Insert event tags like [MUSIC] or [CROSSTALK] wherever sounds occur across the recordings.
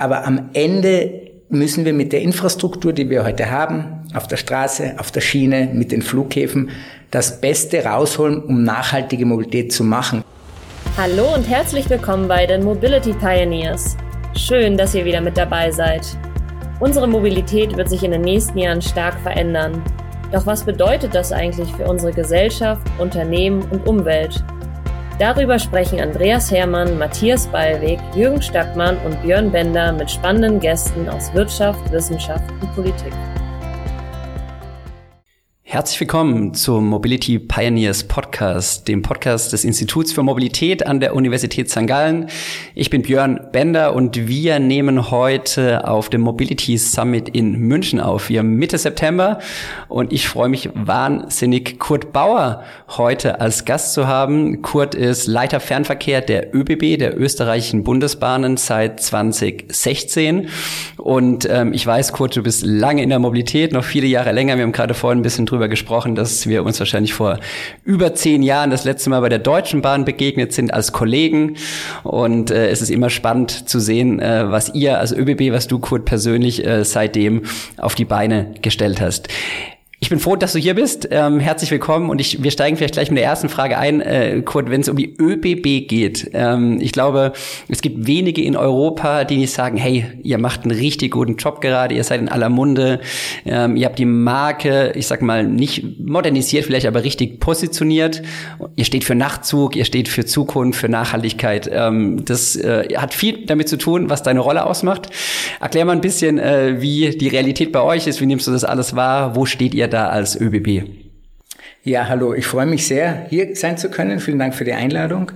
Aber am Ende müssen wir mit der Infrastruktur, die wir heute haben, auf der Straße, auf der Schiene, mit den Flughäfen, das Beste rausholen, um nachhaltige Mobilität zu machen. Hallo und herzlich willkommen bei den Mobility Pioneers. Schön, dass ihr wieder mit dabei seid. Unsere Mobilität wird sich in den nächsten Jahren stark verändern. Doch was bedeutet das eigentlich für unsere Gesellschaft, Unternehmen und Umwelt? Darüber sprechen Andreas Hermann, Matthias Ballweg, Jürgen Stackmann und Björn Bender mit spannenden Gästen aus Wirtschaft, Wissenschaft und Politik. Herzlich willkommen zum Mobility Pioneers Podcast, dem Podcast des Instituts für Mobilität an der Universität St. Gallen. Ich bin Björn Bender und wir nehmen heute auf dem Mobility Summit in München auf. Wir Mitte September und ich freue mich wahnsinnig, Kurt Bauer heute als Gast zu haben. Kurt ist Leiter Fernverkehr der ÖBB, der österreichischen Bundesbahnen seit 2016 und ähm, ich weiß, Kurt, du bist lange in der Mobilität, noch viele Jahre länger. Wir haben gerade vorhin ein bisschen drüber gesprochen, dass wir uns wahrscheinlich vor über zehn Jahren das letzte Mal bei der Deutschen Bahn begegnet sind als Kollegen. Und äh, es ist immer spannend zu sehen, äh, was ihr als ÖBB, was du, Kurt, persönlich äh, seitdem auf die Beine gestellt hast. Ich bin froh, dass du hier bist. Ähm, herzlich willkommen und ich, wir steigen vielleicht gleich mit der ersten Frage ein, äh, Kurt, wenn es um die ÖBB geht. Ähm, ich glaube, es gibt wenige in Europa, die nicht sagen, hey, ihr macht einen richtig guten Job gerade, ihr seid in aller Munde, ähm, ihr habt die Marke, ich sag mal, nicht modernisiert vielleicht, aber richtig positioniert. Ihr steht für Nachtzug, ihr steht für Zukunft, für Nachhaltigkeit. Ähm, das äh, hat viel damit zu tun, was deine Rolle ausmacht. Erklär mal ein bisschen, äh, wie die Realität bei euch ist, wie nimmst du das alles wahr, wo steht ihr da als ÖBB? Ja, hallo, ich freue mich sehr, hier sein zu können. Vielen Dank für die Einladung.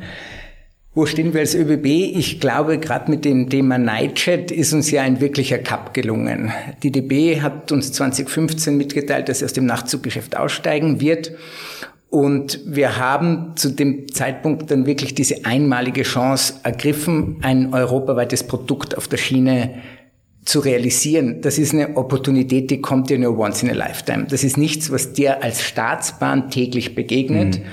Wo stehen wir als ÖBB? Ich glaube, gerade mit dem Thema Nightchat ist uns ja ein wirklicher Cup gelungen. Die DB hat uns 2015 mitgeteilt, dass sie aus dem Nachtzuggeschäft aussteigen wird. Und wir haben zu dem Zeitpunkt dann wirklich diese einmalige Chance ergriffen, ein europaweites Produkt auf der Schiene zu realisieren, das ist eine Opportunität, die kommt dir nur once in a lifetime. Das ist nichts, was dir als Staatsbahn täglich begegnet. Mhm.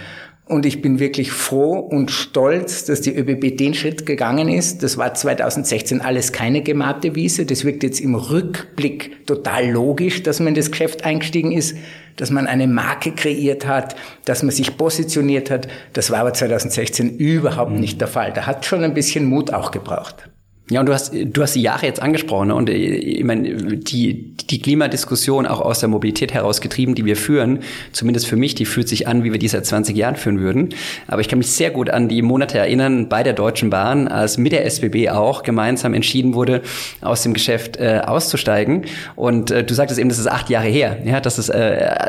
Und ich bin wirklich froh und stolz, dass die ÖBB den Schritt gegangen ist. Das war 2016 alles keine gemachte Wiese. Das wirkt jetzt im Rückblick total logisch, dass man in das Geschäft eingestiegen ist, dass man eine Marke kreiert hat, dass man sich positioniert hat. Das war aber 2016 überhaupt mhm. nicht der Fall. Da hat schon ein bisschen Mut auch gebraucht. Ja, und du hast, du hast die Jahre jetzt angesprochen ne? und äh, ich meine, die, die Klimadiskussion auch aus der Mobilität herausgetrieben, die wir führen, zumindest für mich, die fühlt sich an, wie wir die seit 20 Jahren führen würden. Aber ich kann mich sehr gut an die Monate erinnern bei der Deutschen Bahn, als mit der SBB auch gemeinsam entschieden wurde, aus dem Geschäft äh, auszusteigen. Und äh, du sagtest eben, das ist acht Jahre her. Ja, das ist äh,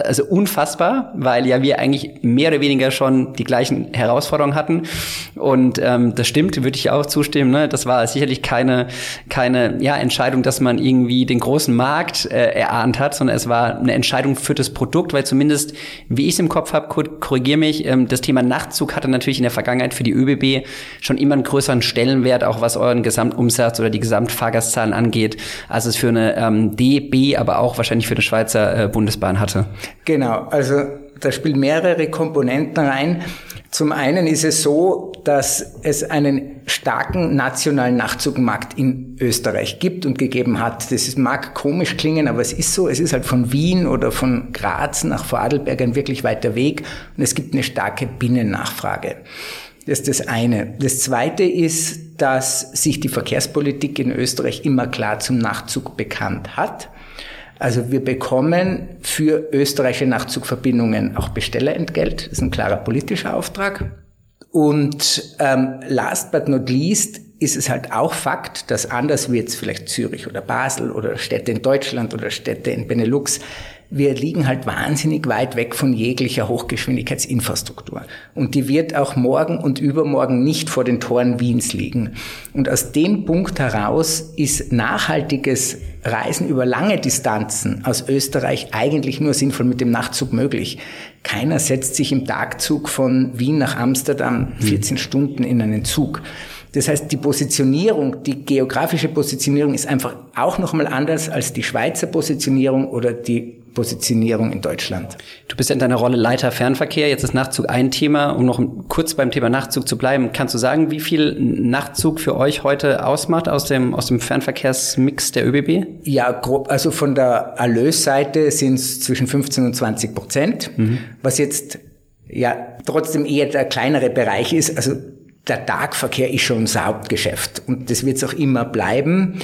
also unfassbar, weil ja wir eigentlich mehr oder weniger schon die gleichen Herausforderungen hatten. Und ähm, das stimmt, würde ich auch zustimmen. Ne? Das war sicherlich keine, keine ja, Entscheidung, dass man irgendwie den großen Markt äh, erahnt hat, sondern es war eine Entscheidung für das Produkt, weil zumindest, wie ich es im Kopf habe, korrigiere mich, ähm, das Thema Nachtzug hatte natürlich in der Vergangenheit für die ÖBB schon immer einen größeren Stellenwert, auch was euren Gesamtumsatz oder die Gesamtfahrgastzahlen angeht, als es für eine ähm, DB, aber auch wahrscheinlich für eine Schweizer äh, Bundesbahn hatte. Genau, also da spielen mehrere Komponenten rein. Zum einen ist es so, dass es einen starken nationalen Nachtzugmarkt in Österreich gibt und gegeben hat. Das mag komisch klingen, aber es ist so. Es ist halt von Wien oder von Graz nach Vorarlberg ein wirklich weiter Weg und es gibt eine starke Binnennachfrage. Das ist das eine. Das zweite ist, dass sich die Verkehrspolitik in Österreich immer klar zum Nachtzug bekannt hat. Also wir bekommen für österreichische Nachtzugverbindungen auch Bestellerentgelt. Das ist ein klarer politischer Auftrag. Und ähm, last but not least ist es halt auch Fakt, dass anders wie jetzt vielleicht Zürich oder Basel oder Städte in Deutschland oder Städte in Benelux wir liegen halt wahnsinnig weit weg von jeglicher Hochgeschwindigkeitsinfrastruktur. Und die wird auch morgen und übermorgen nicht vor den Toren Wiens liegen. Und aus dem Punkt heraus ist nachhaltiges Reisen über lange Distanzen aus Österreich eigentlich nur sinnvoll mit dem Nachtzug möglich. Keiner setzt sich im Tagzug von Wien nach Amsterdam 14 mhm. Stunden in einen Zug. Das heißt, die Positionierung, die geografische Positionierung ist einfach auch nochmal anders als die Schweizer Positionierung oder die Positionierung in Deutschland. Du bist in deiner Rolle Leiter Fernverkehr. Jetzt ist Nachtzug ein Thema. Um noch kurz beim Thema Nachtzug zu bleiben, kannst du sagen, wie viel Nachtzug für euch heute ausmacht aus dem, aus dem Fernverkehrsmix der ÖBB? Ja, grob, also von der Erlösseite sind es zwischen 15 und 20 Prozent, mhm. was jetzt ja trotzdem eher der kleinere Bereich ist. Also der Tagverkehr ist schon unser Hauptgeschäft und das wird es auch immer bleiben.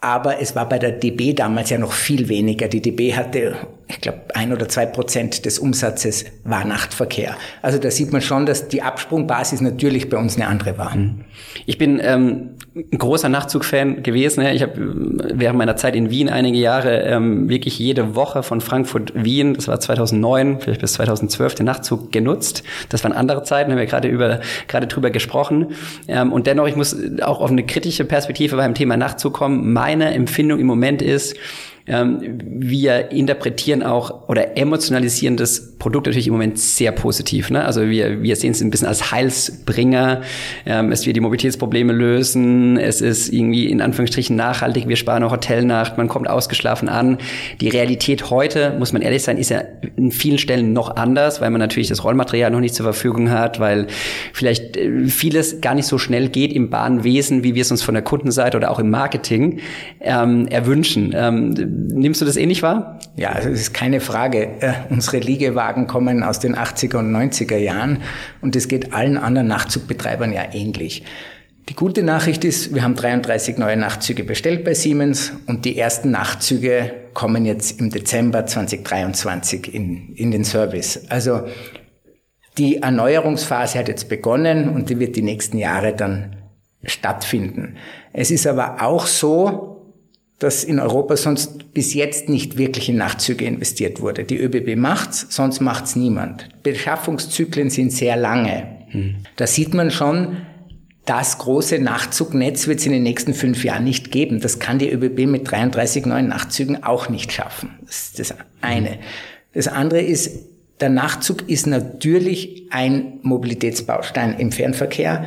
Aber es war bei der DB damals ja noch viel weniger. Die DB hatte, ich glaube, ein oder zwei Prozent des Umsatzes war Nachtverkehr. Also da sieht man schon, dass die Absprungbasis natürlich bei uns eine andere war. Ich bin ähm, ein großer Nachtzugfan gewesen. Ich habe während meiner Zeit in Wien einige Jahre ähm, wirklich jede Woche von Frankfurt Wien, das war 2009, vielleicht bis 2012, den Nachtzug genutzt. Das waren andere Zeiten, haben wir gerade über gerade drüber gesprochen. Ähm, und dennoch, ich muss auch auf eine kritische Perspektive beim Thema Nachtzug kommen. Meine Empfindung im Moment ist, wir interpretieren auch oder emotionalisieren das Produkt natürlich im Moment sehr positiv. Ne? Also wir, wir sehen es ein bisschen als Heilsbringer. Ähm, es wird die Mobilitätsprobleme lösen. Es ist irgendwie in Anführungsstrichen nachhaltig. Wir sparen eine Hotelnacht. Man kommt ausgeschlafen an. Die Realität heute, muss man ehrlich sein, ist ja in vielen Stellen noch anders, weil man natürlich das Rollmaterial noch nicht zur Verfügung hat, weil vielleicht äh, vieles gar nicht so schnell geht im Bahnwesen, wie wir es uns von der Kundenseite oder auch im Marketing ähm, erwünschen. Ähm, Nimmst du das ähnlich wahr? Ja, also es ist keine Frage. Äh, unsere Liegewagen kommen aus den 80er und 90er Jahren und es geht allen anderen Nachtzug-Betreibern ja ähnlich. Die gute Nachricht ist, wir haben 33 neue Nachtzüge bestellt bei Siemens und die ersten Nachtzüge kommen jetzt im Dezember 2023 in, in den Service. Also die Erneuerungsphase hat jetzt begonnen und die wird die nächsten Jahre dann stattfinden. Es ist aber auch so, dass in Europa sonst bis jetzt nicht wirklich in Nachtzüge investiert wurde. Die ÖBB macht's, sonst macht's niemand. Beschaffungszyklen sind sehr lange. Hm. Da sieht man schon, das große Nachzugnetz wird es in den nächsten fünf Jahren nicht geben. Das kann die ÖBB mit 33 neuen Nachtzügen auch nicht schaffen. Das ist das eine. Das andere ist, der Nachtzug ist natürlich ein Mobilitätsbaustein im Fernverkehr.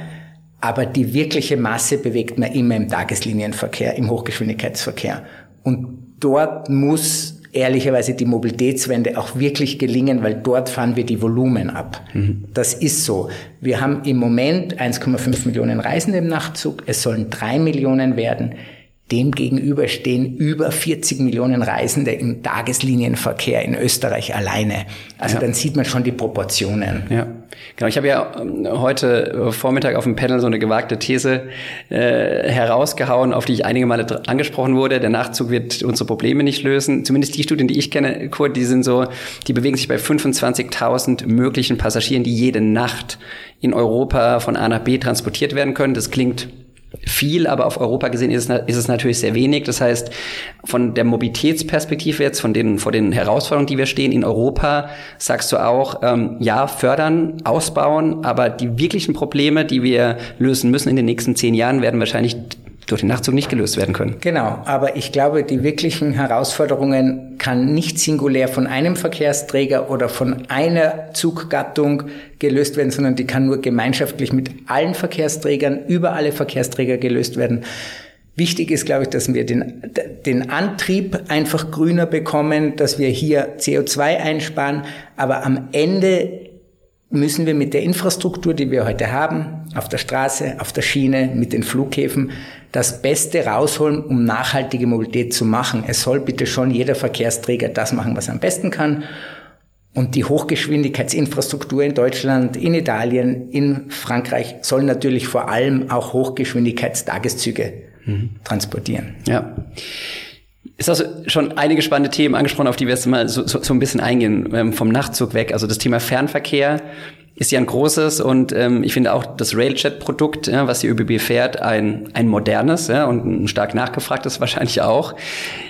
Aber die wirkliche Masse bewegt man immer im Tageslinienverkehr, im Hochgeschwindigkeitsverkehr. Und dort muss ehrlicherweise die Mobilitätswende auch wirklich gelingen, weil dort fahren wir die Volumen ab. Mhm. Das ist so. Wir haben im Moment 1,5 Millionen Reisende im Nachtzug. Es sollen drei Millionen werden. Demgegenüber stehen über 40 Millionen Reisende im Tageslinienverkehr in Österreich alleine. Also ja. dann sieht man schon die Proportionen. Ja, genau. Ich habe ja ähm, heute Vormittag auf dem Panel so eine gewagte These äh, herausgehauen, auf die ich einige Male angesprochen wurde. Der Nachzug wird unsere Probleme nicht lösen. Zumindest die Studien, die ich kenne, Kurt, die sind so, die bewegen sich bei 25.000 möglichen Passagieren, die jede Nacht in Europa von A nach B transportiert werden können. Das klingt viel, aber auf Europa gesehen ist es, ist es natürlich sehr wenig. Das heißt, von der Mobilitätsperspektive jetzt, von den, vor den Herausforderungen, die wir stehen in Europa, sagst du auch, ähm, ja, fördern, ausbauen, aber die wirklichen Probleme, die wir lösen müssen in den nächsten zehn Jahren, werden wahrscheinlich durch den Nachtzug nicht gelöst werden können. Genau, aber ich glaube, die wirklichen Herausforderungen kann nicht singulär von einem Verkehrsträger oder von einer Zuggattung gelöst werden, sondern die kann nur gemeinschaftlich mit allen Verkehrsträgern über alle Verkehrsträger gelöst werden. Wichtig ist, glaube ich, dass wir den, den Antrieb einfach grüner bekommen, dass wir hier CO2 einsparen, aber am Ende müssen wir mit der Infrastruktur, die wir heute haben, auf der Straße, auf der Schiene, mit den Flughäfen, das Beste rausholen, um nachhaltige Mobilität zu machen. Es soll bitte schon jeder Verkehrsträger das machen, was er am besten kann. Und die Hochgeschwindigkeitsinfrastruktur in Deutschland, in Italien, in Frankreich soll natürlich vor allem auch Hochgeschwindigkeitstageszüge mhm. transportieren. Ja. Ist also schon einige spannende Themen angesprochen, auf die wir jetzt mal so, so, so ein bisschen eingehen, ähm, vom Nachtzug weg. Also das Thema Fernverkehr, ist ja ein großes und ähm, ich finde auch das Railjet-Produkt, ja, was die ÖBB fährt, ein, ein modernes ja, und ein stark nachgefragtes [LAUGHS] wahrscheinlich auch.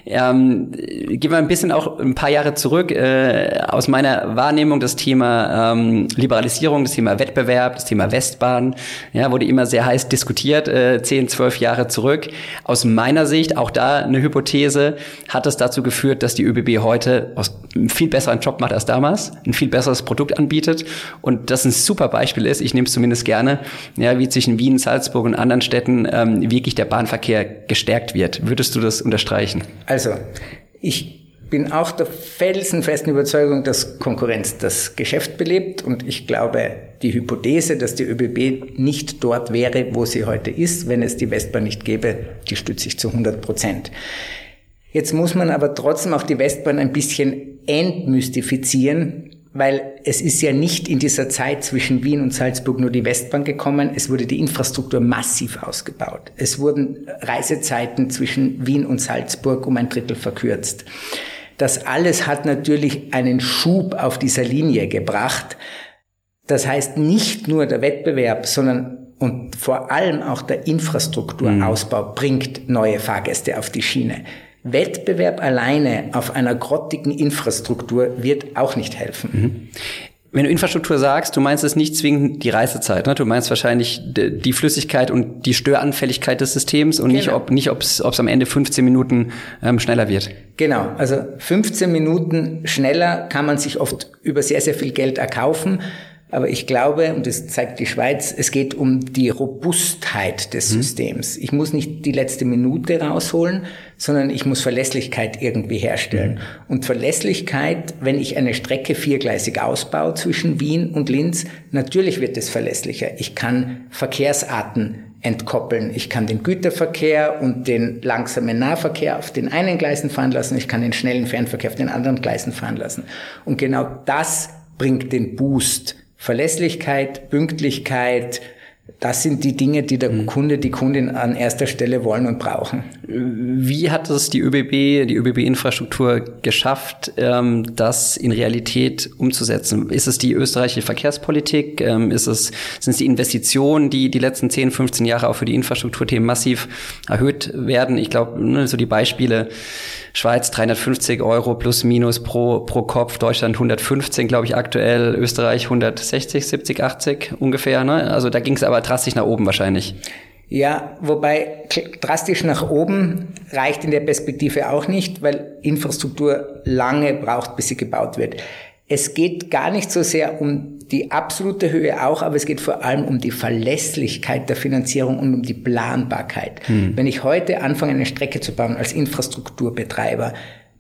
Ähm, gehen wir ein bisschen auch ein paar Jahre zurück. Äh, aus meiner Wahrnehmung das Thema ähm, Liberalisierung, das Thema Wettbewerb, das Thema Westbahn, ja, wurde immer sehr heiß diskutiert, äh, zehn, zwölf Jahre zurück. Aus meiner Sicht, auch da eine Hypothese, hat es dazu geführt, dass die ÖBB heute einen viel besseren Job macht als damals, ein viel besseres Produkt anbietet und das ein super Beispiel ist, ich nehme es zumindest gerne, ja, wie zwischen Wien, Salzburg und anderen Städten ähm, wirklich der Bahnverkehr gestärkt wird. Würdest du das unterstreichen? Also, ich bin auch der felsenfesten Überzeugung, dass Konkurrenz das Geschäft belebt und ich glaube, die Hypothese, dass die ÖBB nicht dort wäre, wo sie heute ist, wenn es die Westbahn nicht gäbe, die stütze ich zu 100 Prozent. Jetzt muss man aber trotzdem auch die Westbahn ein bisschen entmystifizieren, weil es ist ja nicht in dieser Zeit zwischen Wien und Salzburg nur die Westbahn gekommen, es wurde die Infrastruktur massiv ausgebaut. Es wurden Reisezeiten zwischen Wien und Salzburg um ein Drittel verkürzt. Das alles hat natürlich einen Schub auf dieser Linie gebracht. Das heißt, nicht nur der Wettbewerb, sondern und vor allem auch der Infrastrukturausbau mhm. bringt neue Fahrgäste auf die Schiene. Wettbewerb alleine auf einer grottigen Infrastruktur wird auch nicht helfen. Mhm. Wenn du Infrastruktur sagst, du meinst es nicht zwingend die Reisezeit, ne? Du meinst wahrscheinlich die Flüssigkeit und die Störanfälligkeit des Systems und genau. nicht, ob nicht, ob es am Ende 15 Minuten ähm, schneller wird. Genau, also 15 Minuten schneller kann man sich oft über sehr sehr viel Geld erkaufen. Aber ich glaube, und das zeigt die Schweiz, es geht um die Robustheit des mhm. Systems. Ich muss nicht die letzte Minute rausholen, sondern ich muss Verlässlichkeit irgendwie herstellen. Mhm. Und Verlässlichkeit, wenn ich eine Strecke viergleisig ausbaue zwischen Wien und Linz, natürlich wird es verlässlicher. Ich kann Verkehrsarten entkoppeln. Ich kann den Güterverkehr und den langsamen Nahverkehr auf den einen Gleisen fahren lassen. Ich kann den schnellen Fernverkehr auf den anderen Gleisen fahren lassen. Und genau das bringt den Boost Verlässlichkeit, Pünktlichkeit, das sind die Dinge, die der mhm. Kunde, die Kundin an erster Stelle wollen und brauchen. Wie hat es die ÖBB, die ÖBB-Infrastruktur geschafft, ähm, das in Realität umzusetzen? Ist es die österreichische Verkehrspolitik? Ähm, ist es, sind es die Investitionen, die die letzten 10, 15 Jahre auch für die Infrastrukturthemen massiv erhöht werden? Ich glaube, ne, so die Beispiele Schweiz 350 Euro plus minus pro, pro Kopf, Deutschland 115, glaube ich, aktuell, Österreich 160, 70, 80 ungefähr. Ne? Also da ging es aber drastisch nach oben wahrscheinlich. Ja, wobei drastisch nach oben reicht in der Perspektive auch nicht, weil Infrastruktur lange braucht, bis sie gebaut wird. Es geht gar nicht so sehr um die absolute Höhe auch, aber es geht vor allem um die Verlässlichkeit der Finanzierung und um die Planbarkeit. Hm. Wenn ich heute anfange, eine Strecke zu bauen als Infrastrukturbetreiber,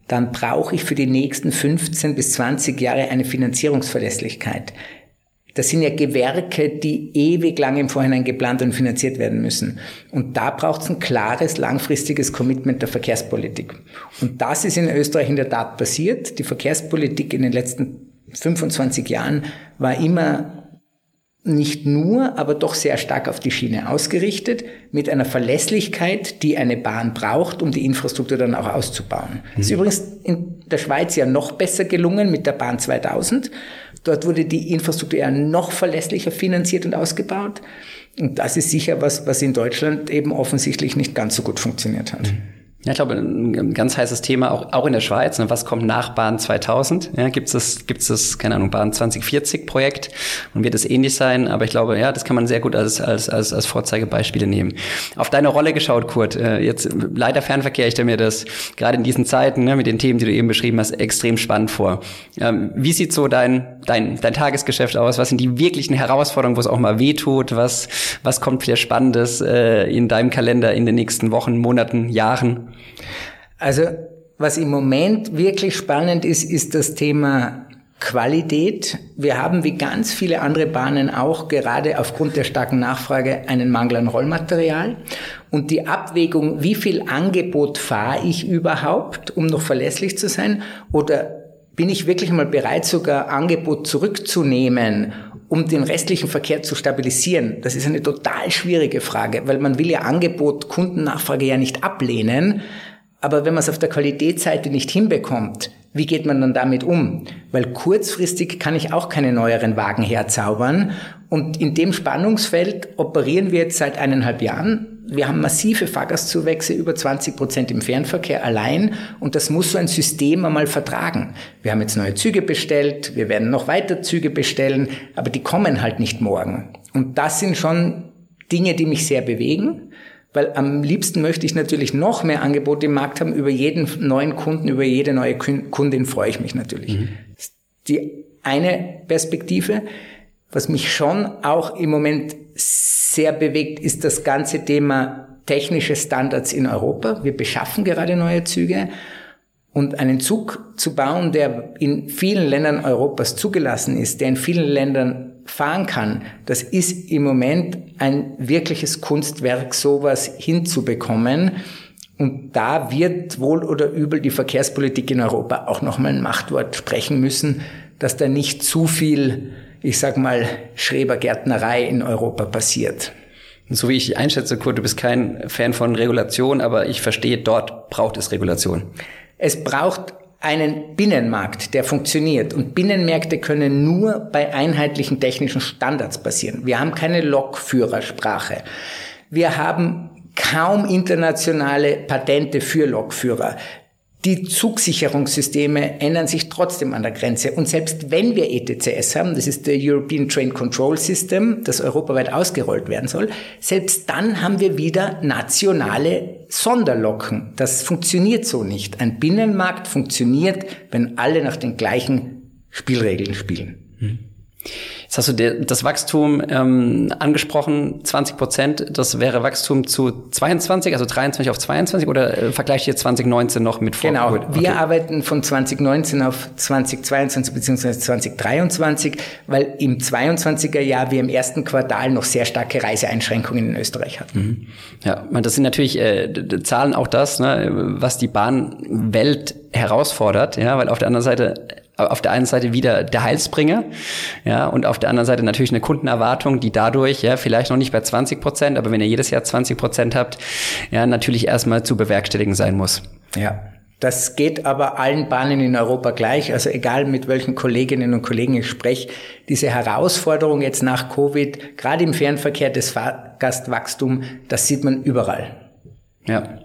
dann brauche ich für die nächsten 15 bis 20 Jahre eine Finanzierungsverlässlichkeit. Das sind ja Gewerke, die ewig lang im Vorhinein geplant und finanziert werden müssen. Und da braucht es ein klares, langfristiges Commitment der Verkehrspolitik. Und das ist in Österreich in der Tat passiert. Die Verkehrspolitik in den letzten 25 Jahren war immer nicht nur, aber doch sehr stark auf die Schiene ausgerichtet, mit einer Verlässlichkeit, die eine Bahn braucht, um die Infrastruktur dann auch auszubauen. Mhm. Das ist übrigens in der Schweiz ja noch besser gelungen mit der Bahn 2000. Dort wurde die Infrastruktur ja noch verlässlicher finanziert und ausgebaut. Und das ist sicher was, was in Deutschland eben offensichtlich nicht ganz so gut funktioniert hat. Mhm. Ja, ich glaube, ein ganz heißes Thema, auch, auch in der Schweiz. Ne? Was kommt nach Bahn 2000? Ja, gibt es das, gibt's das, keine Ahnung, Bahn 2040 Projekt? Und wird es ähnlich sein? Aber ich glaube, ja, das kann man sehr gut als, als, als, als Vorzeigebeispiele nehmen. Auf deine Rolle geschaut, Kurt. Äh, jetzt leider Fernverkehr, ich stelle mir das gerade in diesen Zeiten ne, mit den Themen, die du eben beschrieben hast, extrem spannend vor. Ähm, wie sieht so dein, dein, dein Tagesgeschäft aus? Was sind die wirklichen Herausforderungen, wo es auch mal wehtut? Was, was kommt für Spannendes äh, in deinem Kalender in den nächsten Wochen, Monaten, Jahren? Also was im Moment wirklich spannend ist, ist das Thema Qualität. Wir haben wie ganz viele andere Bahnen auch gerade aufgrund der starken Nachfrage einen Mangel an Rollmaterial. Und die Abwägung, wie viel Angebot fahre ich überhaupt, um noch verlässlich zu sein, oder bin ich wirklich mal bereit, sogar Angebot zurückzunehmen, um den restlichen Verkehr zu stabilisieren? Das ist eine total schwierige Frage, weil man will ja Angebot, Kundennachfrage ja nicht ablehnen. Aber wenn man es auf der Qualitätsseite nicht hinbekommt, wie geht man dann damit um? Weil kurzfristig kann ich auch keine neueren Wagen herzaubern. Und in dem Spannungsfeld operieren wir jetzt seit eineinhalb Jahren. Wir haben massive Fahrgastzuwächse, über 20 Prozent im Fernverkehr allein. Und das muss so ein System einmal vertragen. Wir haben jetzt neue Züge bestellt. Wir werden noch weiter Züge bestellen. Aber die kommen halt nicht morgen. Und das sind schon Dinge, die mich sehr bewegen. Weil am liebsten möchte ich natürlich noch mehr Angebote im Markt haben. Über jeden neuen Kunden, über jede neue Kundin freue ich mich natürlich. Mhm. Die eine Perspektive. Was mich schon auch im Moment sehr bewegt, ist das ganze Thema technische Standards in Europa. Wir beschaffen gerade neue Züge und einen Zug zu bauen, der in vielen Ländern Europas zugelassen ist, der in vielen Ländern fahren kann, das ist im Moment ein wirkliches Kunstwerk, sowas hinzubekommen. Und da wird wohl oder übel die Verkehrspolitik in Europa auch nochmal ein Machtwort sprechen müssen, dass da nicht zu viel, ich sag mal, Schrebergärtnerei in Europa passiert. So wie ich einschätze, Kurt, du bist kein Fan von Regulation, aber ich verstehe, dort braucht es Regulation. Es braucht einen Binnenmarkt, der funktioniert. Und Binnenmärkte können nur bei einheitlichen technischen Standards passieren. Wir haben keine Lokführersprache. Wir haben kaum internationale Patente für Lokführer. Die Zugsicherungssysteme ändern sich trotzdem an der Grenze. Und selbst wenn wir ETCS haben, das ist der European Train Control System, das europaweit ausgerollt werden soll, selbst dann haben wir wieder nationale Sonderlocken. Das funktioniert so nicht. Ein Binnenmarkt funktioniert, wenn alle nach den gleichen Spielregeln spielen. Hm. Jetzt hast du das Wachstum ähm, angesprochen, 20 Prozent. Das wäre Wachstum zu 22, also 23 auf 22 oder äh, vergleicht ihr 2019 noch mit vor Genau, okay. wir arbeiten von 2019 auf 2022 bzw. 2023, weil im 22er Jahr wir im ersten Quartal noch sehr starke Reiseeinschränkungen in Österreich hatten. Mhm. Ja, das sind natürlich äh, Zahlen auch das, ne, was die Bahnwelt herausfordert, ja, weil auf der anderen Seite auf der einen Seite wieder der Heilsbringer, ja, und auf der anderen Seite natürlich eine Kundenerwartung, die dadurch, ja, vielleicht noch nicht bei 20 Prozent, aber wenn ihr jedes Jahr 20 Prozent habt, ja, natürlich erstmal zu bewerkstelligen sein muss. Ja. Das geht aber allen Bahnen in Europa gleich. Also egal mit welchen Kolleginnen und Kollegen ich spreche, diese Herausforderung jetzt nach Covid, gerade im Fernverkehr des Fahrgastwachstum, das sieht man überall. Ja.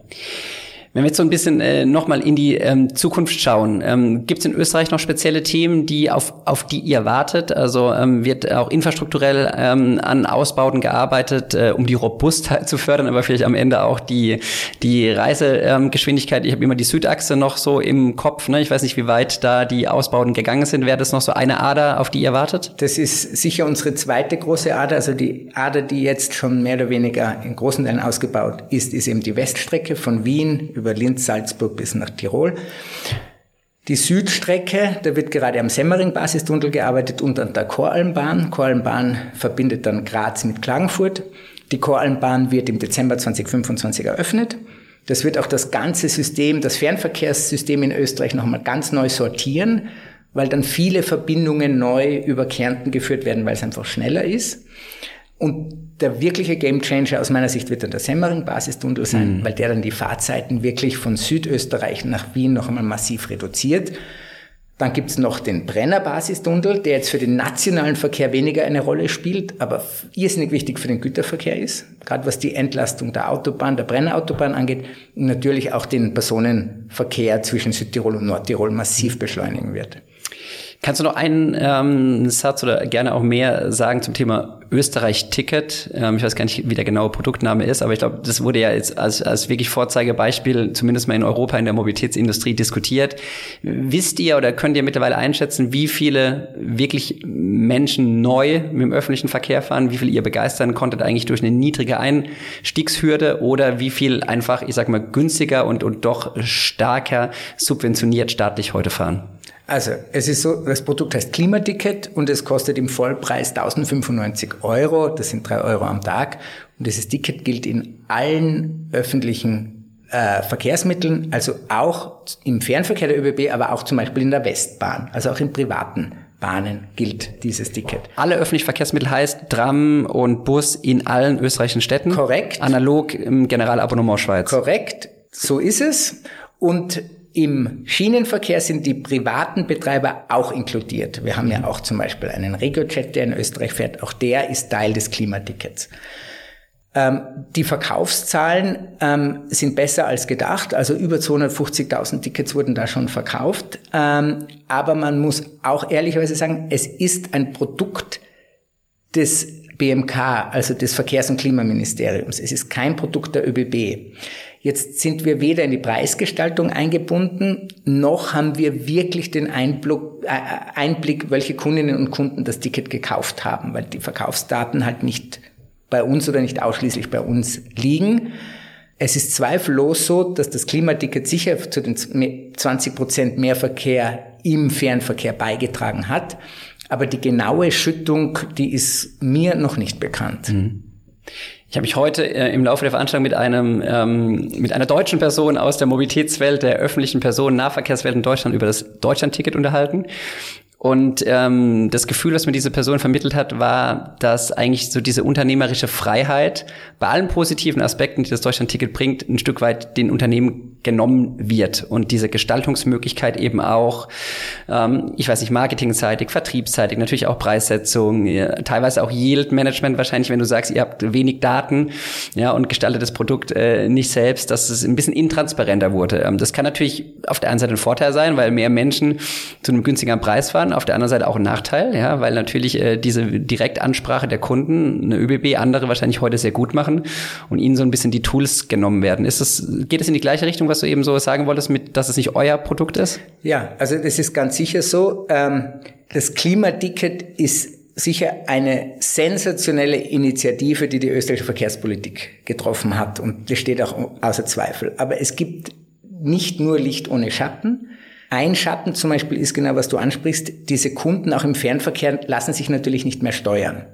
Wenn wir jetzt so ein bisschen äh, nochmal in die ähm, Zukunft schauen, ähm, gibt es in Österreich noch spezielle Themen, die auf, auf die ihr wartet? Also ähm, wird auch infrastrukturell ähm, an Ausbauten gearbeitet, äh, um die Robustheit [LAUGHS] zu fördern, aber vielleicht am Ende auch die, die Reisegeschwindigkeit. Ähm, ich habe immer die Südachse noch so im Kopf. Ne? Ich weiß nicht, wie weit da die Ausbauten gegangen sind. Wäre das noch so eine Ader, auf die ihr wartet? Das ist sicher unsere zweite große Ader. Also die Ader, die jetzt schon mehr oder weniger in großen Teilen ausgebaut ist, ist eben die Weststrecke von Wien über Linz, Salzburg bis nach Tirol. Die Südstrecke, da wird gerade am Semmering-Basistunnel gearbeitet und an der Choralmbahn. Choralmbahn verbindet dann Graz mit Klagenfurt. Die Choralmbahn wird im Dezember 2025 eröffnet. Das wird auch das ganze System, das Fernverkehrssystem in Österreich nochmal ganz neu sortieren, weil dann viele Verbindungen neu über Kärnten geführt werden, weil es einfach schneller ist. Und der wirkliche Gamechanger aus meiner Sicht wird dann der Semmering-Basistunnel sein, mhm. weil der dann die Fahrzeiten wirklich von Südösterreich nach Wien noch einmal massiv reduziert. Dann gibt's noch den Brenner-Basistunnel, der jetzt für den nationalen Verkehr weniger eine Rolle spielt, aber irrsinnig wichtig für den Güterverkehr ist, gerade was die Entlastung der Autobahn, der Brennerautobahn angeht und natürlich auch den Personenverkehr zwischen Südtirol und Nordtirol massiv beschleunigen wird. Kannst du noch einen ähm, Satz oder gerne auch mehr sagen zum Thema Österreich-Ticket? Ähm, ich weiß gar nicht, wie der genaue Produktname ist, aber ich glaube, das wurde ja jetzt als, als wirklich Vorzeigebeispiel zumindest mal in Europa in der Mobilitätsindustrie diskutiert. Wisst ihr oder könnt ihr mittlerweile einschätzen, wie viele wirklich Menschen neu mit dem öffentlichen Verkehr fahren, wie viel ihr begeistern konntet eigentlich durch eine niedrige Einstiegshürde oder wie viel einfach, ich sag mal, günstiger und, und doch stärker subventioniert staatlich heute fahren? Also, es ist so, das Produkt heißt Klimaticket und es kostet im Vollpreis 1095 Euro. Das sind drei Euro am Tag. Und dieses Ticket gilt in allen öffentlichen äh, Verkehrsmitteln, also auch im Fernverkehr der ÖBB, aber auch zum Beispiel in der Westbahn, also auch in privaten Bahnen gilt dieses Ticket. Alle öffentlichen Verkehrsmittel heißt Tram und Bus in allen österreichischen Städten? Korrekt. Analog im Generalabonnement Schweiz? Korrekt, so ist es. Und im Schienenverkehr sind die privaten Betreiber auch inkludiert. Wir haben ja auch zum Beispiel einen Regiojet, der in Österreich fährt. Auch der ist Teil des Klimatickets. Ähm, die Verkaufszahlen ähm, sind besser als gedacht. Also über 250.000 Tickets wurden da schon verkauft. Ähm, aber man muss auch ehrlicherweise sagen, es ist ein Produkt des BMK, also des Verkehrs- und Klimaministeriums. Es ist kein Produkt der ÖBB. Jetzt sind wir weder in die Preisgestaltung eingebunden, noch haben wir wirklich den Einblick, äh, Einblick, welche Kundinnen und Kunden das Ticket gekauft haben, weil die Verkaufsdaten halt nicht bei uns oder nicht ausschließlich bei uns liegen. Es ist zweifellos so, dass das Klimaticket sicher zu den 20 Prozent mehr Verkehr im Fernverkehr beigetragen hat. Aber die genaue Schüttung, die ist mir noch nicht bekannt. Mhm. Ich habe mich heute äh, im Laufe der Veranstaltung mit einem ähm, mit einer deutschen Person aus der Mobilitätswelt, der öffentlichen Personennahverkehrswelt in Deutschland über das Deutschlandticket unterhalten. Und ähm, das Gefühl, was mir diese Person vermittelt hat, war, dass eigentlich so diese unternehmerische Freiheit bei allen positiven Aspekten, die das Deutschland-Ticket bringt, ein Stück weit den Unternehmen genommen wird. Und diese Gestaltungsmöglichkeit eben auch, ähm, ich weiß nicht, marketingseitig, vertriebsseitig, natürlich auch Preissetzung, ja, teilweise auch Yield-Management wahrscheinlich, wenn du sagst, ihr habt wenig Daten ja, und gestaltet das Produkt äh, nicht selbst, dass es ein bisschen intransparenter wurde. Ähm, das kann natürlich auf der einen Seite ein Vorteil sein, weil mehr Menschen zu einem günstigeren Preis fahren auf der anderen Seite auch ein Nachteil, ja, weil natürlich äh, diese Direktansprache der Kunden, eine ÖBB, andere wahrscheinlich heute sehr gut machen und ihnen so ein bisschen die Tools genommen werden. Ist das, geht es in die gleiche Richtung, was du eben so sagen wolltest, mit, dass es nicht euer Produkt ist? Ja, also das ist ganz sicher so. Ähm, das Klimaticket ist sicher eine sensationelle Initiative, die die österreichische Verkehrspolitik getroffen hat. Und das steht auch außer Zweifel. Aber es gibt nicht nur Licht ohne Schatten. Ein Schatten zum Beispiel ist genau, was du ansprichst. Diese Kunden auch im Fernverkehr lassen sich natürlich nicht mehr steuern.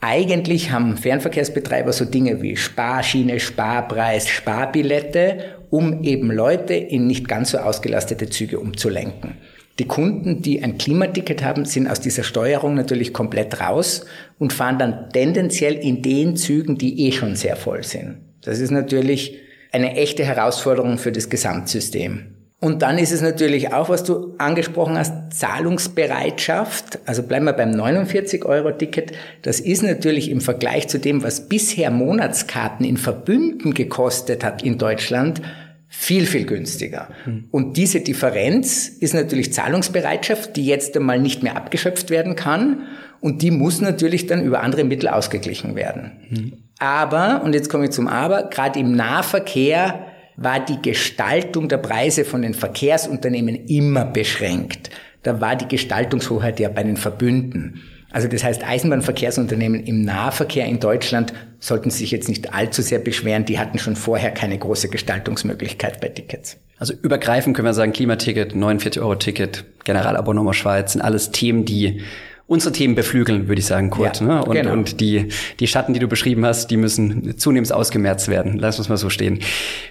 Eigentlich haben Fernverkehrsbetreiber so Dinge wie Sparschiene, Sparpreis, Sparbillette, um eben Leute in nicht ganz so ausgelastete Züge umzulenken. Die Kunden, die ein Klimaticket haben, sind aus dieser Steuerung natürlich komplett raus und fahren dann tendenziell in den Zügen, die eh schon sehr voll sind. Das ist natürlich eine echte Herausforderung für das Gesamtsystem. Und dann ist es natürlich auch, was du angesprochen hast, Zahlungsbereitschaft. Also bleiben wir beim 49-Euro-Ticket. Das ist natürlich im Vergleich zu dem, was bisher Monatskarten in Verbünden gekostet hat in Deutschland, viel, viel günstiger. Hm. Und diese Differenz ist natürlich Zahlungsbereitschaft, die jetzt einmal nicht mehr abgeschöpft werden kann. Und die muss natürlich dann über andere Mittel ausgeglichen werden. Hm. Aber, und jetzt komme ich zum Aber, gerade im Nahverkehr war die Gestaltung der Preise von den Verkehrsunternehmen immer beschränkt. Da war die Gestaltungshoheit ja bei den Verbünden. Also das heißt, Eisenbahnverkehrsunternehmen im Nahverkehr in Deutschland sollten sich jetzt nicht allzu sehr beschweren. Die hatten schon vorher keine große Gestaltungsmöglichkeit bei Tickets. Also übergreifend können wir sagen, Klimaticket, 49-Euro-Ticket, Generalabonnement Schweiz sind alles Themen, die unsere Themen beflügeln, würde ich sagen, Kurt. Ja, ne? und, genau. und die, die Schatten, die du beschrieben hast, die müssen zunehmend ausgemerzt werden. Lass uns mal so stehen.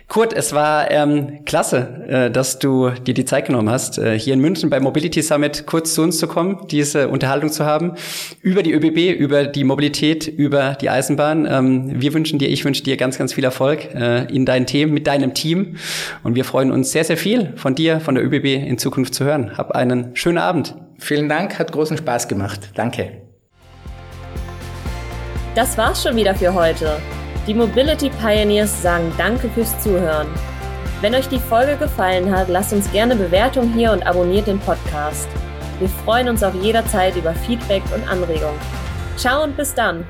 Kurt, es war ähm, klasse, äh, dass du dir die Zeit genommen hast, äh, hier in München beim Mobility Summit kurz zu uns zu kommen, diese Unterhaltung zu haben über die ÖBB, über die Mobilität, über die Eisenbahn. Ähm, wir wünschen dir, ich wünsche dir ganz, ganz viel Erfolg äh, in deinen Themen, mit deinem Team. Und wir freuen uns sehr, sehr viel von dir, von der ÖBB in Zukunft zu hören. Hab einen schönen Abend. Vielen Dank, hat großen Spaß gemacht. Danke. Das war's schon wieder für heute. Die Mobility Pioneers sagen Danke fürs Zuhören. Wenn euch die Folge gefallen hat, lasst uns gerne Bewertung hier und abonniert den Podcast. Wir freuen uns auf jederzeit über Feedback und Anregungen. Ciao und bis dann!